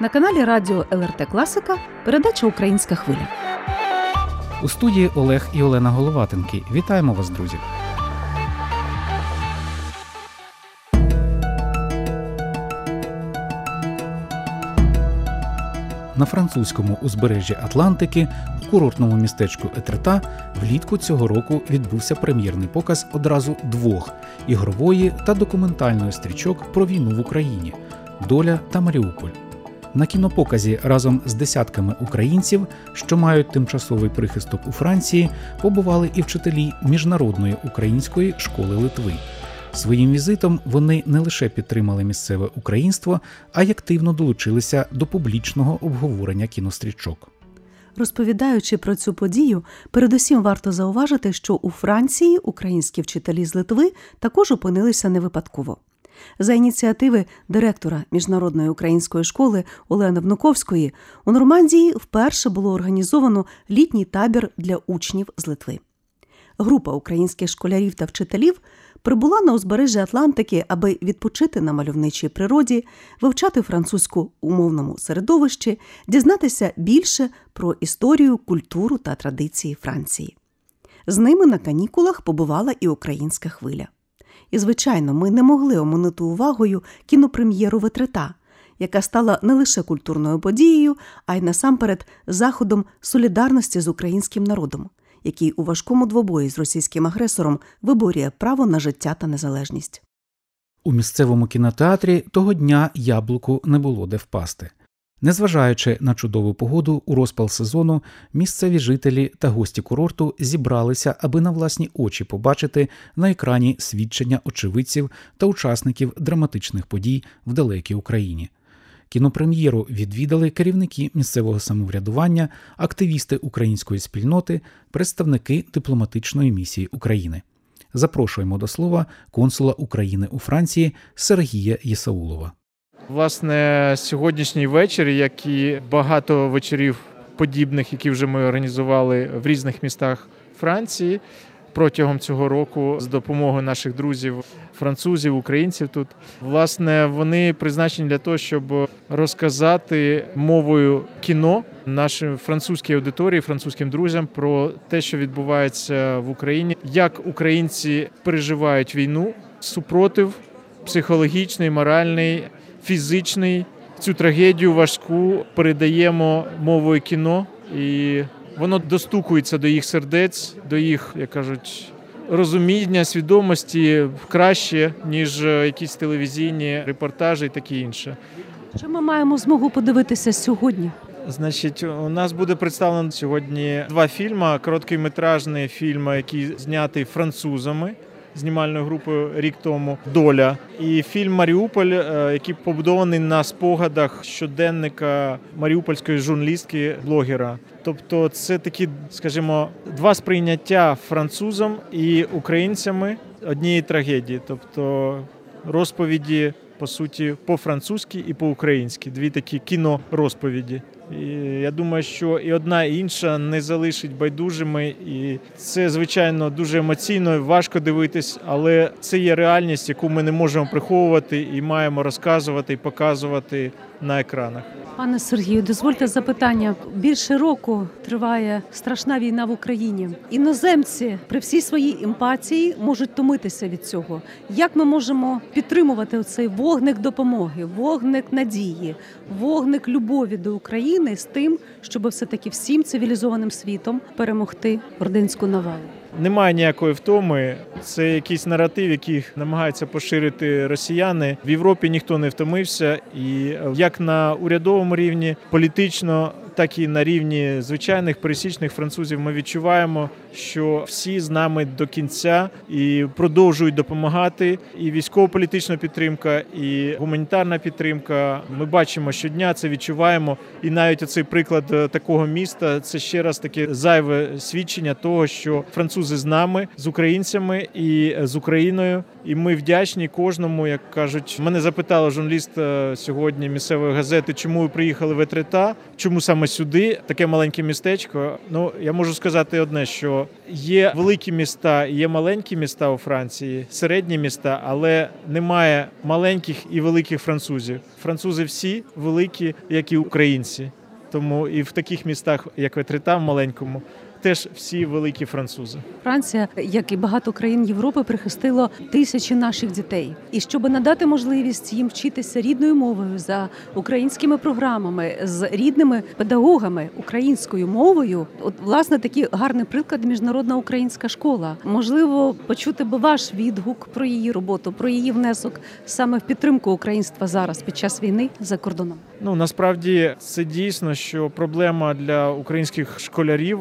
На каналі Радіо ЛРТ Класика передача Українська хвиля. У студії Олег і Олена Головатенки. Вітаємо вас, друзі! На французькому узбережжі Атлантики у курортному містечку Етрета влітку цього року відбувся прем'єрний показ одразу двох ігрової та документальної стрічок про війну в Україні Доля та Маріуполь. На кінопоказі разом з десятками українців, що мають тимчасовий прихисток у Франції, побували і вчителі міжнародної української школи Литви. Своїм візитом вони не лише підтримали місцеве українство, а й активно долучилися до публічного обговорення кінострічок. Розповідаючи про цю подію, передусім варто зауважити, що у Франції українські вчителі з Литви також опинилися не випадково. За ініціативи директора міжнародної української школи Олени Внуковської у Нормандії вперше було організовано літній табір для учнів з Литви. Група українських школярів та вчителів прибула на узбережжя Атлантики, аби відпочити на мальовничій природі, вивчати французьку умовному середовищі, дізнатися більше про історію, культуру та традиції Франції. З ними на канікулах побувала і українська хвиля. І, звичайно, ми не могли оминути увагою кінопрем'єру Ветрета, яка стала не лише культурною подією, а й насамперед заходом солідарності з українським народом, який у важкому двобої з російським агресором виборює право на життя та незалежність. У місцевому кінотеатрі того дня яблуку не було де впасти. Незважаючи на чудову погоду у розпал сезону, місцеві жителі та гості курорту зібралися, аби на власні очі побачити на екрані свідчення очевидців та учасників драматичних подій в далекій Україні. Кінопрем'єру відвідали керівники місцевого самоврядування, активісти української спільноти, представники дипломатичної місії України. Запрошуємо до слова консула України у Франції Сергія Єсаулова. Власне, сьогоднішній вечір, як і багато вечорів подібних, які вже ми організували в різних містах Франції протягом цього року, з допомогою наших друзів, французів, українців тут, власне, вони призначені для того, щоб розказати мовою кіно нашій французькій аудиторії, французьким друзям про те, що відбувається в Україні, як українці переживають війну, супротив психологічний, моральний фізичний. Цю трагедію важку передаємо мовою кіно, і воно достукується до їх сердець, до їх, як кажуть, розуміння, свідомості краще, ніж якісь телевізійні репортажі і таке інше. Що ми маємо змогу подивитися сьогодні? Значить, у нас буде представлено сьогодні два фільми: короткометражний фільм, який знятий французами знімальною групою рік тому доля. І фільм Маріуполь, е, який побудований на спогадах щоденника маріупольської журналістки блогера. Тобто, це такі, скажімо, два сприйняття французом і українцями однієї трагедії, тобто розповіді. По суті, по-французьки і по-українськи дві такі кінорозповіді. Я думаю, що і одна і інша не залишить байдужими, і це звичайно дуже емоційно, важко дивитись, але це є реальність, яку ми не можемо приховувати і маємо розказувати і показувати на екранах. Пане Сергію, дозвольте запитання. Більше року триває страшна війна в Україні. Іноземці при всій своїй емпатії можуть томитися від цього. Як ми можемо підтримувати цей вогник допомоги, вогник надії, вогник любові до України з тим, щоб все таки всім цивілізованим світом перемогти ординську навалу? Немає ніякої втоми. Це якийсь наратив, який намагаються поширити росіяни. В Європі ніхто не втомився, і як на урядовому рівні, політично, так і на рівні звичайних пересічних французів, ми відчуваємо, що всі з нами до кінця і продовжують допомагати. І військово-політична підтримка, і гуманітарна підтримка. Ми бачимо щодня, це відчуваємо. І навіть оцей приклад такого міста це ще раз таке зайве свідчення того, що французи французи з нами, з українцями і з Україною. І ми вдячні кожному, як кажуть. Мене запитала журналіст е, сьогодні місцевої газети, чому ви приїхали в Етрита, чому саме сюди, таке маленьке містечко. Ну я можу сказати одне: що є великі міста, є маленькі міста у Франції, середні міста, але немає маленьких і великих французів. Французи всі великі, як і українці. Тому і в таких містах, як Ветрита, в маленькому, теж всі великі французи. Франція, як і багато країн Європи, прихистило тисячі наших дітей. І щоб надати можливість їм вчитися рідною мовою за українськими програмами з рідними педагогами українською мовою, от власне такий гарний приклад міжнародна українська школа. Можливо, почути би ваш відгук про її роботу, про її внесок саме в підтримку українства зараз під час війни за кордоном. Ну насправді це дійсно, що проблема для українських школярів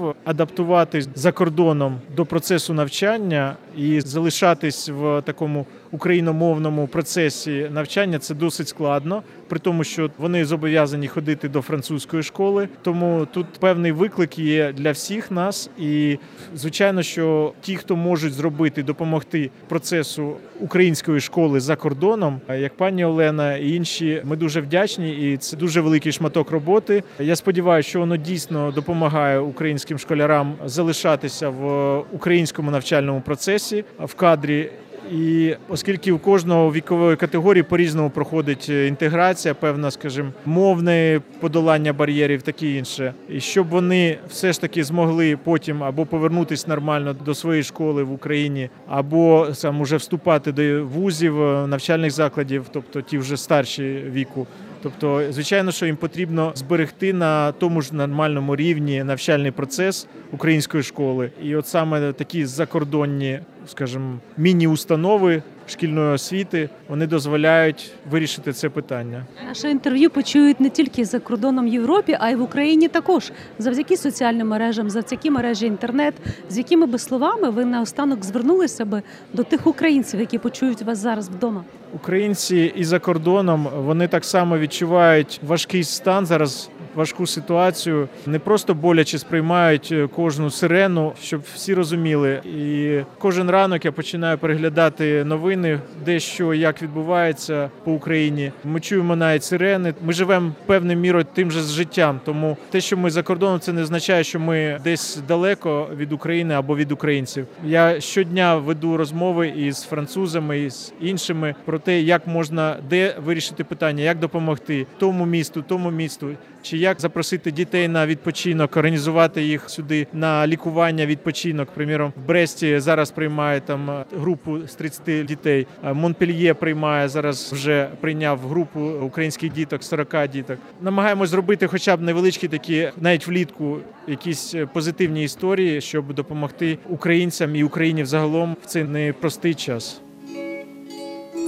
адаптуватись за кордоном до процесу навчання і залишатись в такому україномовному процесі навчання це досить складно, при тому, що вони зобов'язані ходити до французької школи. Тому тут певний виклик є для всіх нас. І звичайно, що ті, хто можуть зробити, допомогти процесу української школи за кордоном, як пані Олена і інші, ми дуже вдячні, і це дуже великий шматок роботи. Я сподіваюся, що воно дійсно допомагає українським школярам залишатися в українському навчальному процесі в кадрі. І оскільки у кожного вікової категорії по-різному проходить інтеграція, певна, скажімо, мовне подолання бар'єрів, таке інше, і щоб вони все ж таки змогли потім або повернутися нормально до своєї школи в Україні, або сам уже вступати до вузів, навчальних закладів, тобто ті вже старші віку. Тобто, звичайно, що їм потрібно зберегти на тому ж нормальному рівні навчальний процес української школи, і от саме такі закордонні, скажімо, міні-установи шкільної освіти вони дозволяють вирішити це питання. Наше інтерв'ю почують не тільки за кордоном Європі, а й в Україні також завдяки соціальним мережам, завдяки мережі інтернет, з якими би словами ви наостанок звернулися би до тих українців, які почують вас зараз вдома. Українці і за кордоном вони так само відчувають важкий стан зараз. Важку ситуацію не просто боляче сприймають кожну сирену, щоб всі розуміли. І кожен ранок я починаю переглядати новини, де що як відбувається по Україні. Ми чуємо навіть сирени. Ми живемо певною мірою тим же з життям. Тому те, що ми за кордоном, це не означає, що ми десь далеко від України або від українців. Я щодня веду розмови із французами і з іншими про те, як можна де вирішити питання, як допомогти тому місту, тому місту. Чи як запросити дітей на відпочинок, організувати їх сюди на лікування, відпочинок? Приміром, в Бресті зараз приймає там групу з 30 дітей. Монпельє приймає зараз, вже прийняв групу українських діток, 40 діток. Намагаємось зробити, хоча б невеличкі такі, навіть влітку, якісь позитивні історії, щоб допомогти українцям і Україні взагалом в цей непростий час.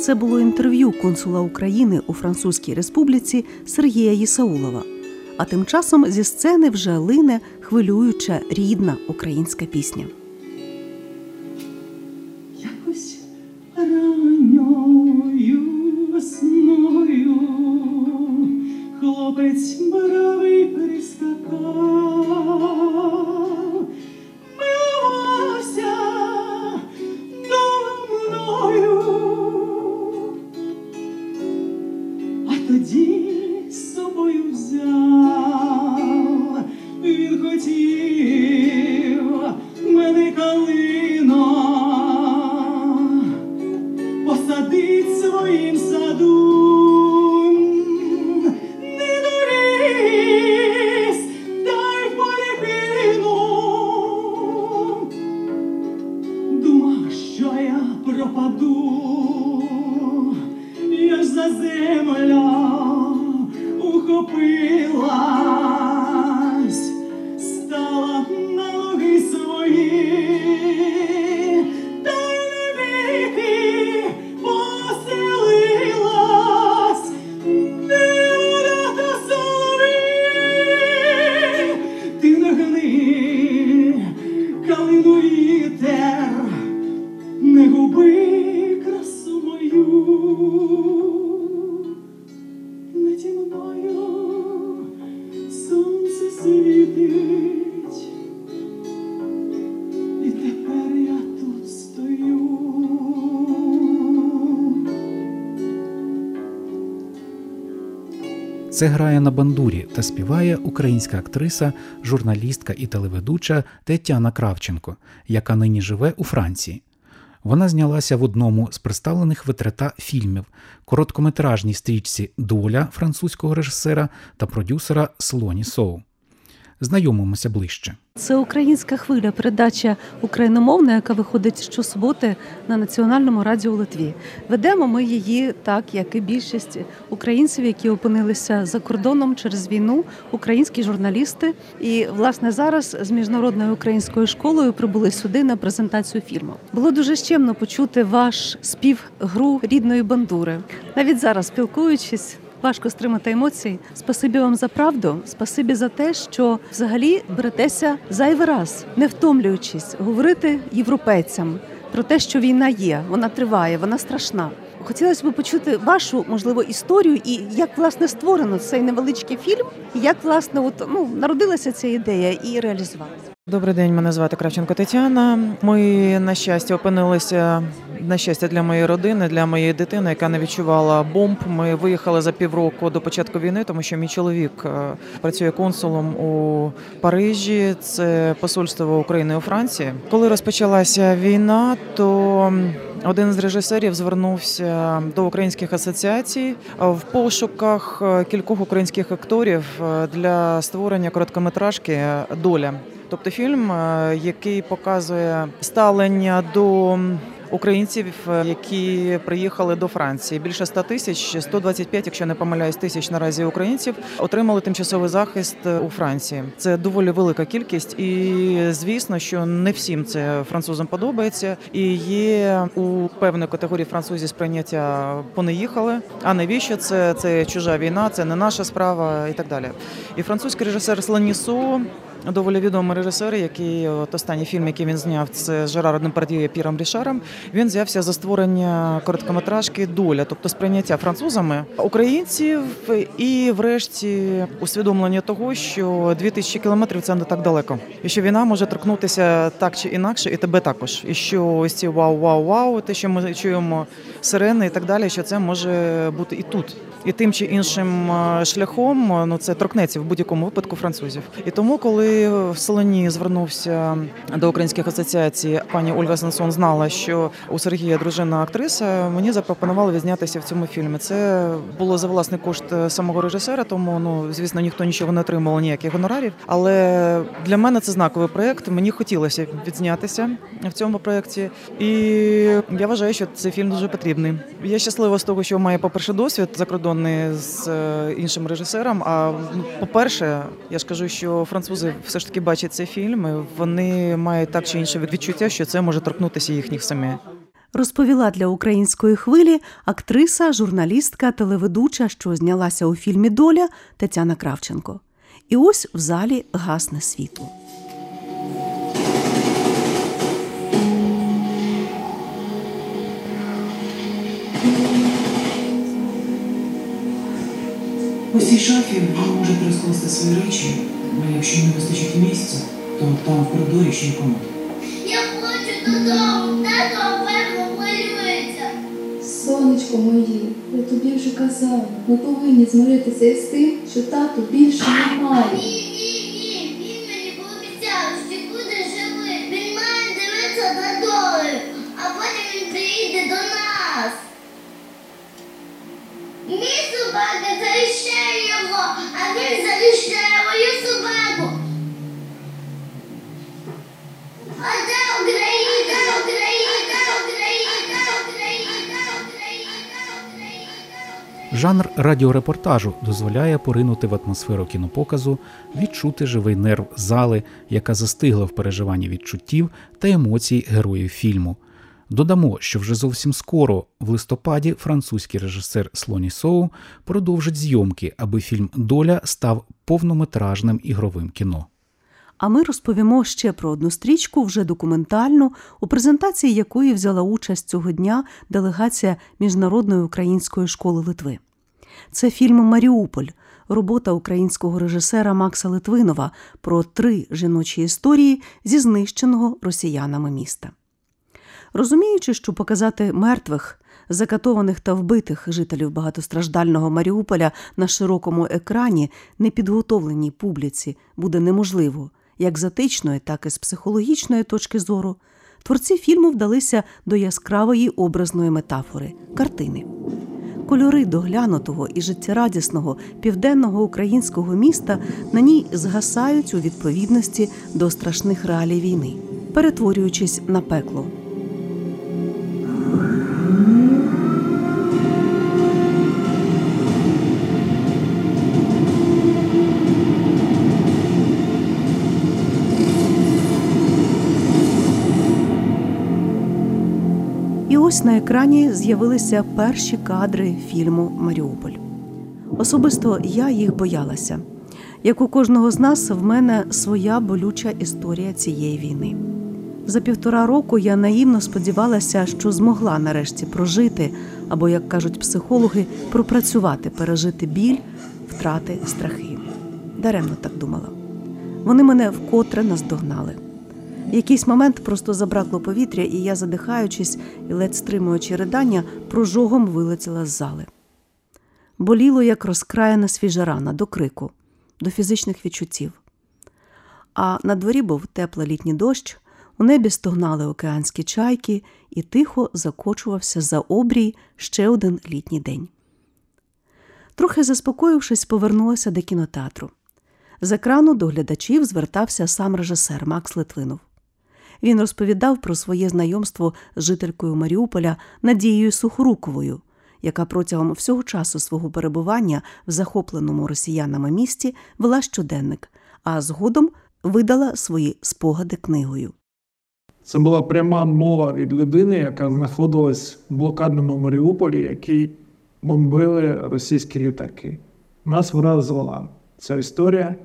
Це було інтерв'ю консула України у Французькій Республіці Сергія Єсаулова. А тим часом зі сцени вже лине хвилююча рідна українська пісня. Якось ранньою весною хлопець бравий прискакав, Це грає на бандурі та співає українська актриса, журналістка і телеведуча Тетяна Кравченко, яка нині живе у Франції. Вона знялася в одному з представлених витрата фільмів, короткометражній стрічці Доля французького режисера та продюсера Слоні Соу. Знайомимося ближче. Це українська хвиля, передача україномовна, яка виходить щосуботи на національному радіо Литві. Ведемо ми її так, як і більшість українців, які опинилися за кордоном через війну, українські журналісти. І власне зараз з міжнародною українською школою прибули сюди на презентацію фільму. Було дуже щемно почути ваш спів гру рідної бандури. Навіть зараз спілкуючись. Важко стримати емоції. Спасибі вам за правду. Спасибі за те, що взагалі беретеся зайвий раз, не втомлюючись, говорити європейцям про те, що війна є, вона триває, вона страшна. Хотілося б почути вашу можливо історію і як власне створено цей невеличкий фільм, і як власне от ну народилася ця ідея і реалізувалася. Добрий день, мене звати Кравченко Тетяна. Ми на щастя опинилися на щастя для моєї родини, для моєї дитини, яка не відчувала бомб. Ми виїхали за півроку до початку війни, тому що мій чоловік е, працює консулом у Парижі. Це посольство України у Франції. Коли розпочалася війна, то один з режисерів звернувся до українських асоціацій в пошуках кількох українських акторів е, для створення короткометражки Доля. Тобто фільм, е, який показує ставлення до українців, е, які приїхали до Франції. Більше 100 тисяч, 125, якщо не помиляюсь, тисяч наразі українців отримали тимчасовий захист у Франції. Це доволі велика кількість, і звісно, що не всім це французам подобається. І є у певної категорії французів сприйняття понеїхали. А навіщо це? Це чужа війна, це не наша справа і так далі. І французький режисер Сланісу доволі відомий режисер, який от останній фільм, який він зняв, це з Жераром Депардіє і Піром Рішаром. Він взявся за створення короткометражки Доля, тобто сприйняття французами українців, і, врешті, усвідомлення того, що 2000 кілометрів це не так далеко, і що війна може торкнутися так чи інакше, і тебе також. І що ось ці вау, вау, вау, те, що ми чуємо сирени і так далі, що це може бути і тут. І тим чи іншим е, шляхом ну це торкнеться в будь-якому випадку французів. І тому, коли в Солоні звернувся до українських асоціацій, пані Ольга Сансон знала, що у Сергія дружина актриса, мені запропонували відзнятися в цьому фільмі. Це було за власний кошт самого режисера, тому ну звісно ніхто нічого не отримав, ніяких гонорарів. Але для мене це знаковий проект. Мені хотілося відзнятися в цьому проєкті. І я вважаю, що цей фільм дуже потрібний. Я щаслива з того, що маю, по-перше, досвід закордонний з е, іншим режисером. А по-перше, я ж кажу, що французи все ж таки бачать цей фільм. і Вони мають так чи інше відчуття, що це може торкнутися їхніх самі. Розповіла для української хвилі актриса, журналістка, телеведуча, що знялася у фільмі Доля Тетяна Кравченко. І ось в залі гасне світло. У цій шафі вона може розкласти свої речі, а якщо не вистачить місця, то там в коридорі ще й комод. Я хочу додому, тато певно хвилюється. Сонечко моє, я тобі вже казала, ми повинні змиритися із тим, що тату більше немає. Радіорепортажу дозволяє поринути в атмосферу кінопоказу, відчути живий нерв зали, яка застигла в переживанні відчуттів та емоцій героїв фільму. Додамо, що вже зовсім скоро, в листопаді, французький режисер Слоні Соу продовжить зйомки, аби фільм Доля став повнометражним ігровим кіно. А ми розповімо ще про одну стрічку, вже документальну, у презентації якої взяла участь цього дня делегація Міжнародної української школи Литви. Це фільм Маріуполь, робота українського режисера Макса Литвинова про три жіночі історії зі знищеного росіянами міста. Розуміючи, що показати мертвих Закатованих та вбитих жителів багатостраждального Маріуполя на широкому екрані непідготовленій публіці буде неможливо, як з етичної, так і з психологічної точки зору. Творці фільму вдалися до яскравої образної метафори картини. Кольори доглянутого і життєрадісного південного українського міста на ній згасають у відповідності до страшних реалій війни, перетворюючись на пекло. Ось на екрані з'явилися перші кадри фільму Маріуполь. Особисто я їх боялася. Як у кожного з нас, в мене своя болюча історія цієї війни. За півтора року я наївно сподівалася, що змогла нарешті прожити, або, як кажуть психологи, пропрацювати, пережити біль, втрати, страхи. Даремно так думала. Вони мене вкотре наздогнали. В якийсь момент просто забракло повітря, і я, задихаючись і ледь стримуючи ридання, прожогом вилетіла з зали. Боліло, як розкраяна свіжа рана до крику, до фізичних відчуттів. А на дворі був теплий літній дощ, у небі стогнали океанські чайки, і тихо закочувався за обрій ще один літній день. Трохи заспокоївшись, повернулася до кінотеатру. З екрану до глядачів звертався сам режисер Макс Литвинов. Він розповідав про своє знайомство з жителькою Маріуполя Надією Сухоруковою, яка протягом всього часу свого перебування в захопленому росіянами місті вела щоденник, а згодом видала свої спогади книгою. Це була пряма мова від людини, яка знаходилась в блокадному Маріуполі, який бомбили російські літаки. Нас вразила ця історія.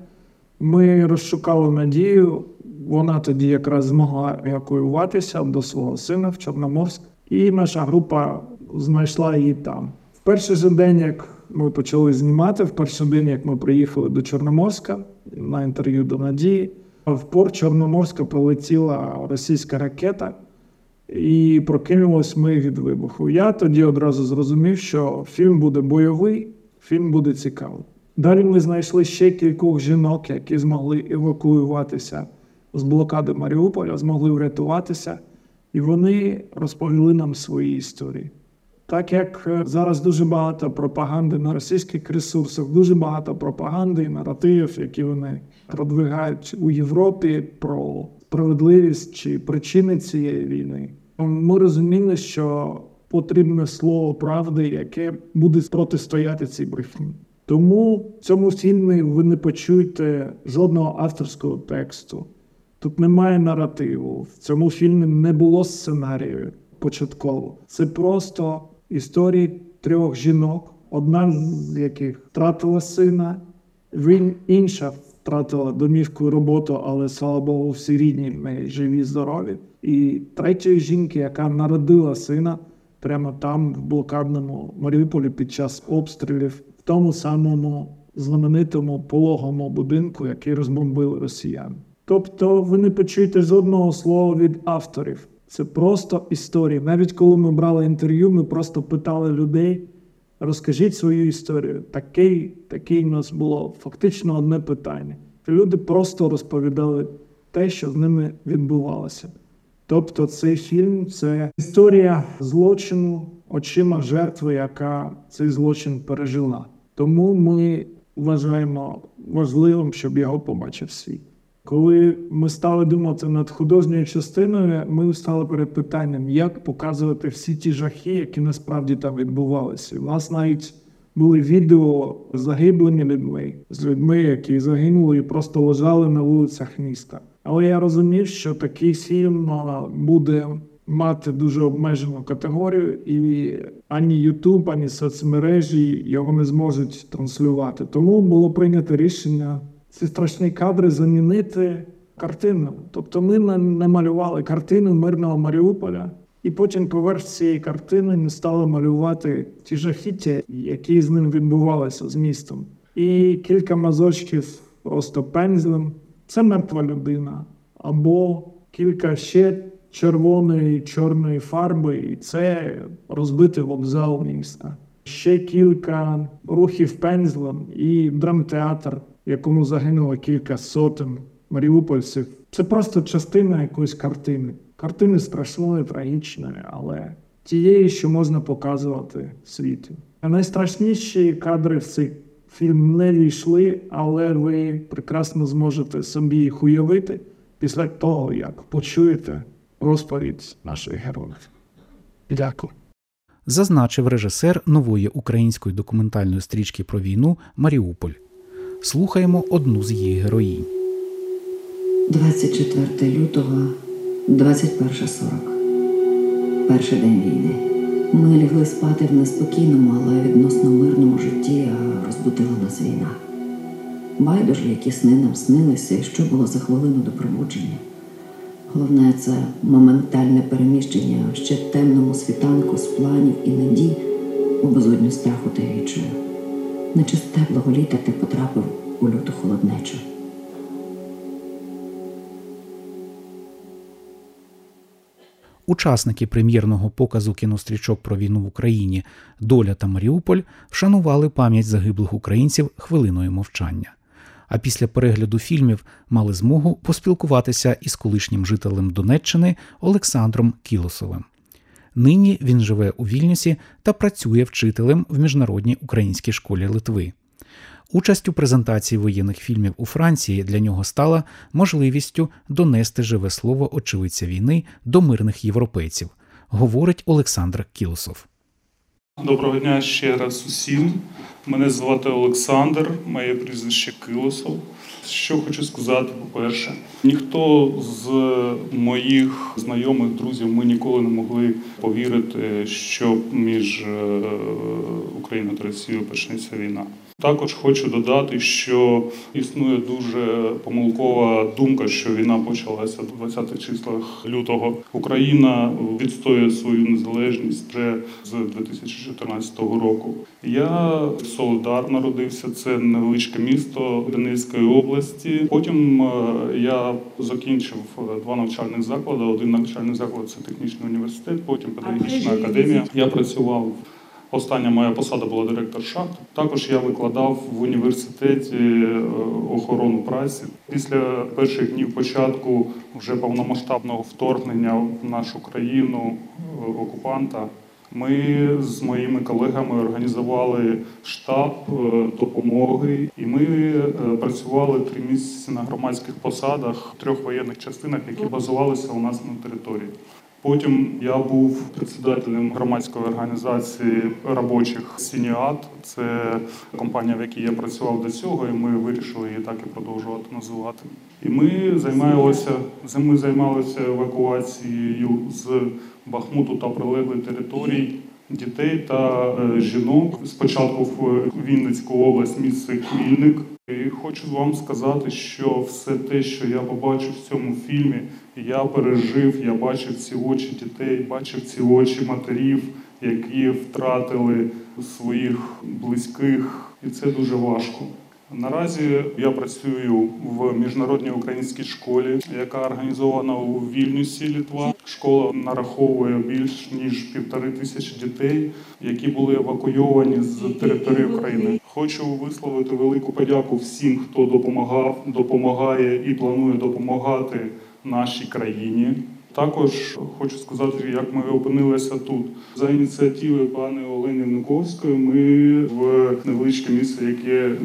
Ми розшукали надію. Вона тоді якраз змогла евакуюватися до свого сина в Чорноморськ, і наша група знайшла її там. В перший же день, як ми почали знімати, в перший день, як ми приїхали до Чорноморська на інтерв'ю до Надії, в порт Чорноморська полетіла російська ракета, і прокинулись ми від вибуху. Я тоді одразу зрозумів, що фільм буде бойовий, фільм буде цікавий. Далі ми знайшли ще кількох жінок, які змогли евакуюватися з блокади Маріуполя, змогли врятуватися, і вони розповіли нам свої історії. Так як е, зараз дуже багато пропаганди на російських ресурсах, дуже багато пропаганди і наративів, які вони продвигають у Європі про справедливість чи причини цієї війни. Ми розуміли, що потрібне слово правди, яке буде протистояти цій брехні. Тому в цьому фільмі ви не почуєте жодного авторського тексту. Тут немає наративу. В цьому фільмі не було сценарію початково. Це просто історії трьох жінок, одна з яких втратила сина, він інша втратила домівку роботу, але слава Богу, всі рідні неї живі, здорові. І третьої жінки, яка народила сина прямо там, в блокадному Маріуполі під час обстрілів, в тому самому знаменитому пологому будинку, який розбомбили росіяни. Тобто ви не почуєте жодного слова від авторів. Це просто історії. Навіть коли ми брали інтерв'ю, ми просто питали людей, розкажіть свою історію. Такий, такий у нас було фактично одне питання. Люди просто розповідали те, що з ними відбувалося. Тобто цей фільм це історія злочину очима жертви, яка цей злочин пережила. Тому ми вважаємо важливим, щоб його побачив світ. Коли ми стали думати над художньою частиною, ми стали перед питанням, як показувати всі ті жахи, які насправді там відбувалися. У нас навіть були відео з загиблими людьми, з людьми, які загинули і просто лежали на вулицях міста. Але я розумів, що такий фільм буде мати дуже обмежену категорію, і ані YouTube, ані соцмережі його не зможуть транслювати. Тому було прийнято рішення ці страшні кадри замінити картиною. Тобто ми не- не малювали картину мирного Маріуполя, і потім поверх цієї картини ми стали малювати ті жахіття, які з ним відбувалися з містом. І кілька мазочків просто пензлем. Це мертва людина. Або кілька ще червоної, чорної фарби, і це розбитий вокзал міста. Ще кілька рухів пензлем і драмтеатр, якому загинуло кілька сотень маріупольців. Це просто частина якоїсь картини. Картини страшної, трагічної, але тієї, що можна показувати світу. А найстрашніші кадри в цей фільм не війшли, але ви прекрасно зможете собі їх уявити після того, як почуєте розповідь наших героїв. Дякую. зазначив режисер нової української документальної стрічки про війну Маріуполь. Слухаємо одну з її героїнь. 24 лютого, 21.40. Перший день війни. Ми лягли спати в неспокійному, але відносно мирному житті, а розбудила нас війна. Байдуже, які сни нам снилися, і що було за хвилину до пробудження. Головне це моментальне переміщення в ще темному світанку з планів і надій у безодню страху та відчаю. Наче з теплого літа ти потрапив у люту холоднечу. Учасники прем'єрного показу кінострічок про війну в Україні Доля та Маріуполь вшанували пам'ять загиблих українців хвилиною мовчання. А після перегляду фільмів мали змогу поспілкуватися із колишнім жителем Донеччини Олександром Кілосовим. Нині він живе у Вільнюсі та працює вчителем в міжнародній українській школі Литви. Участь у презентації воєнних фільмів у Франції для нього стала можливістю донести живе слово очевидця війни до мирних європейців, говорить Олександр Кілосов. Доброго дня ще раз усім. Мене звати Олександр, моє прізвище Килосов. Що хочу сказати, по-перше, ніхто з моїх знайомих, друзів, ми ніколи не могли повірити, що між е, Україною та Росією почнеться війна. Також хочу додати, що існує дуже помилкова думка, що війна почалася в 20-х числах лютого. Україна відстоює свою незалежність вже з 2014 року. Я Солидар народився, це невеличке місто Донецької області. Потім е, я закінчив е, два навчальних заклади. Один навчальний заклад це технічний університет, потім педагогічна академія. Я працював. Остання моя посада була директор шахт. Також я викладав в університеті е, охорону праці. Після перших днів початку вже повномасштабного вторгнення в нашу країну е, окупанта. Ми з моїми колегами організували штаб е, допомоги, і ми працювали три місяці на громадських посадах в трьох воєнних частинах, які базувалися у нас на території. Потім я був председателем громадської організації робочих Сініат. Це компанія, в якій я працював до цього, і ми вирішили її так і продовжувати називати. І ми займалися ми займалися евакуацією з Бахмуту та прилеглих територій дітей та е, жінок. Спочатку в Вінницьку область, місце Хмільник. І хочу вам сказати, що все те, що я побачив в цьому фільмі, я пережив, я бачив ці очі дітей, бачив ці очі матерів, які втратили своїх близьких, і це дуже важко. Наразі я працюю в міжнародній українській школі, яка організована у Вільнюсі, Літва. Школа нараховує більш ніж півтори тисячі дітей, які були евакуйовані з території України. Хочу висловити велику подяку всім, хто допомагав, допомагає і планує допомагати нашій країні. Також хочу сказати, як ми опинилися тут. За ініціативи пани Олени Внуковської ми в невеличке місце, яке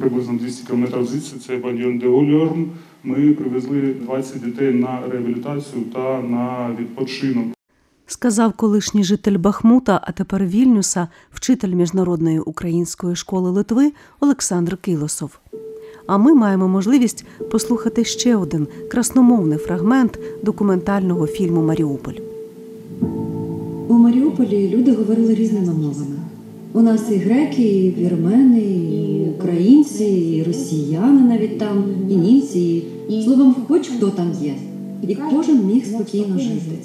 приблизно 200 км звідси, це Бадьон де Ольорм, Ми привезли 20 дітей на реабілітацію та на відпочинок. Сказав колишній житель Бахмута, а тепер Вільнюса, вчитель міжнародної української школи Литви Олександр Килосов. А ми маємо можливість послухати ще один красномовний фрагмент документального фільму Маріуполь. У Маріуполі люди говорили різними мовами. У нас і греки, і вірмени, і українці, і росіяни навіть там, і німці, і словом, хоч хто там є. І кожен міг спокійно жити.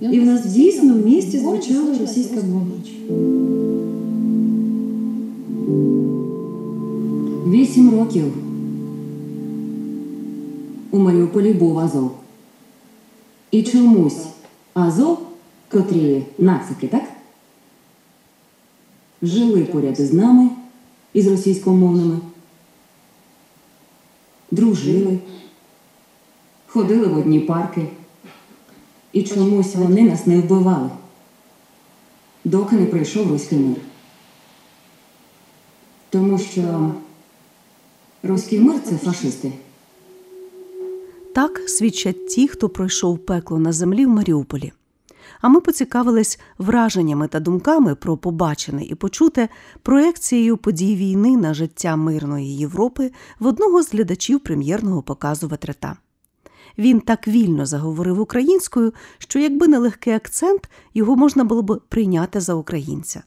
І в нас дійсно в місті звучала російська мова. Вісім років у Маріуполі був Азов. І чомусь Азов, котрі нацики, так? Жили поряд із нами, із російськомовними, дружили, ходили в одні парки. І чомусь вони нас не вбивали, доки не прийшов руський мир. Тому що руський мир це фашисти. Так свідчать ті, хто пройшов пекло на землі в Маріуполі. А ми поцікавились враженнями та думками про побачене і почуте проекцією подій війни на життя мирної Європи в одного з глядачів прем'єрного показу Ветрета. Він так вільно заговорив українською, що якби не легкий акцент, його можна було б прийняти за українця.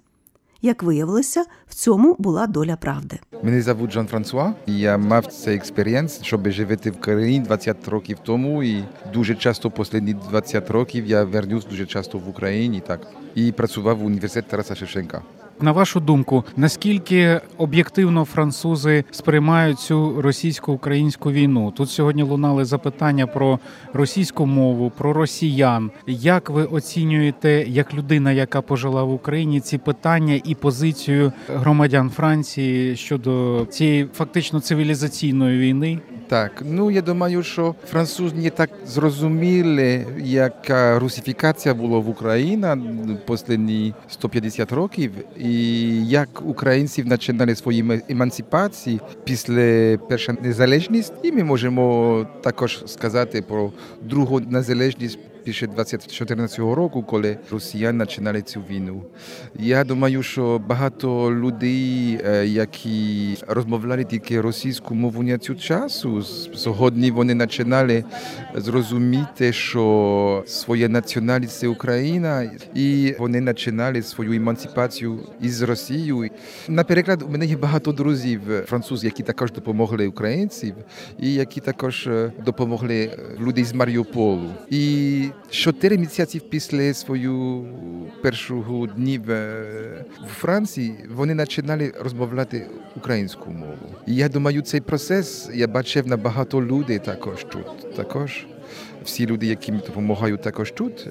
Як виявилося, в цьому була доля правди. Мене звуть Жан Франсуа. Я мав цей експерієнс, щоб жити в країні 20 років тому. І дуже часто останні 20 років я вернусь дуже часто в Україні. Так і працював в університеті Тараса Шевченка. На вашу думку, наскільки об'єктивно французи сприймають цю російсько-українську війну? Тут сьогодні лунали запитання про російську мову, про росіян. Як ви оцінюєте, як людина, яка пожила в Україні, ці питання і позицію громадян Франції щодо цієї фактично цивілізаційної війни? Так, ну я думаю, що французи не так зрозуміли, яка русифікація була в Україні останні 150 років, і як українці починали свої емансипації після першої незалежності. І ми можемо також сказати про другу незалежність після 2014 року, коли росіяни починали цю війну. Я думаю, що багато людей, які розмовляли тільки російську мову на цю часу, сьогодні вони починали зрозуміти, що своя національність це Україна, і вони починали свою емансипацію із Росією. Наприклад, у мене є багато друзів французів, які також допомогли українців, і які також допомогли людей з Маріуполу. І чотири місяці після свого першого днів в Франції вони починали розмовляти українську мову. І я думаю, цей процес я бачив на багато людей також тут. Також всі люди, які мені допомагають також тут,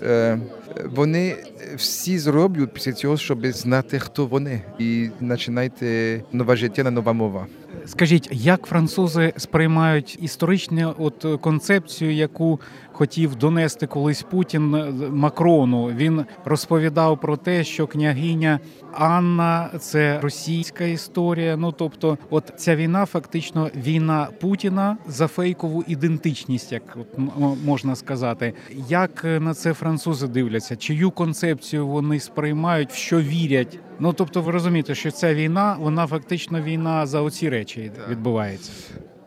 вони всі зроблять після цього, щоб знати, хто вони, і починайте нове життя, на нова мова. Скажіть, як французи сприймають історичну от концепцію, яку хотів донести колись Путін Макрону? Він розповідав про те, що княгиня Анна це російська історія. Ну тобто, от ця війна, фактично, війна Путіна за фейкову ідентичність, як от можна сказати. Як на це французи дивляться? Чию концепцію вони сприймають, в що вірять? Ну тобто, ви розумієте, що ця війна, вона фактично війна за оці речі відбувається.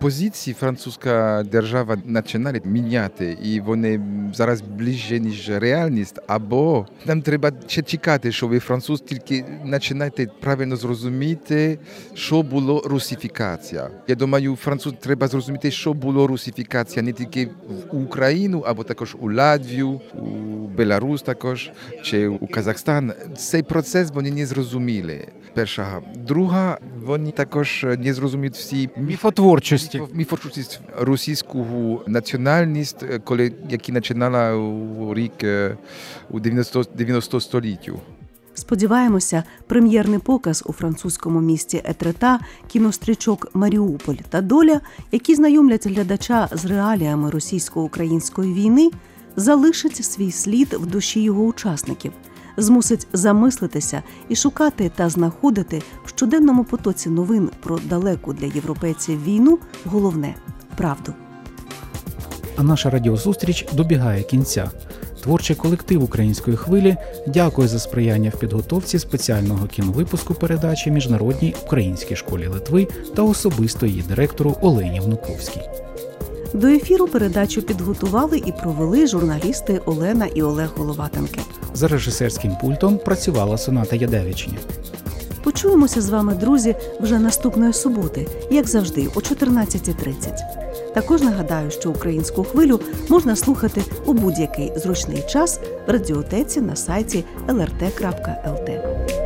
Позиції французька держава починає міняти, і вони зараз ближче, ніж реальність. Або нам треба ще чекати, що ви француз тільки починаєте правильно зрозуміти, що було русифікація. Я думаю, француз треба зрозуміти, що було русифікація не тільки в Україну, або також у Латвію, у Беларусь також, чи у Казахстан. Цей процес вони не зрозуміли. Перша. Друга, вони також не зрозуміють всі міфотворчості. Міфотворчість російського національність, коли які починала у рік у 90, 90 століттю. Сподіваємося, прем'єрний показ у французькому місті Етрета, кінострічок Маріуполь та Доля, які знайомлять глядача з реаліями російсько-української війни, залишить свій слід в душі його учасників, змусить замислитися і шукати та знаходити в щоденному потоці новин про далеку для європейців війну головне правду. А наша радіозустріч добігає кінця. Творчий колектив української хвилі дякує за сприяння в підготовці спеціального кіновипуску передачі Міжнародній українській школі Литви та особисто її директору Олені Внуковській. До ефіру передачу підготували і провели журналісти Олена і Олег Головатенки. За режисерським пультом працювала Соната Ядевичні. Почуємося з вами, друзі, вже наступної суботи, як завжди, о 14.30. Також нагадаю, що українську хвилю можна слухати у будь-який зручний час в радіотеці на сайті lrt.lt.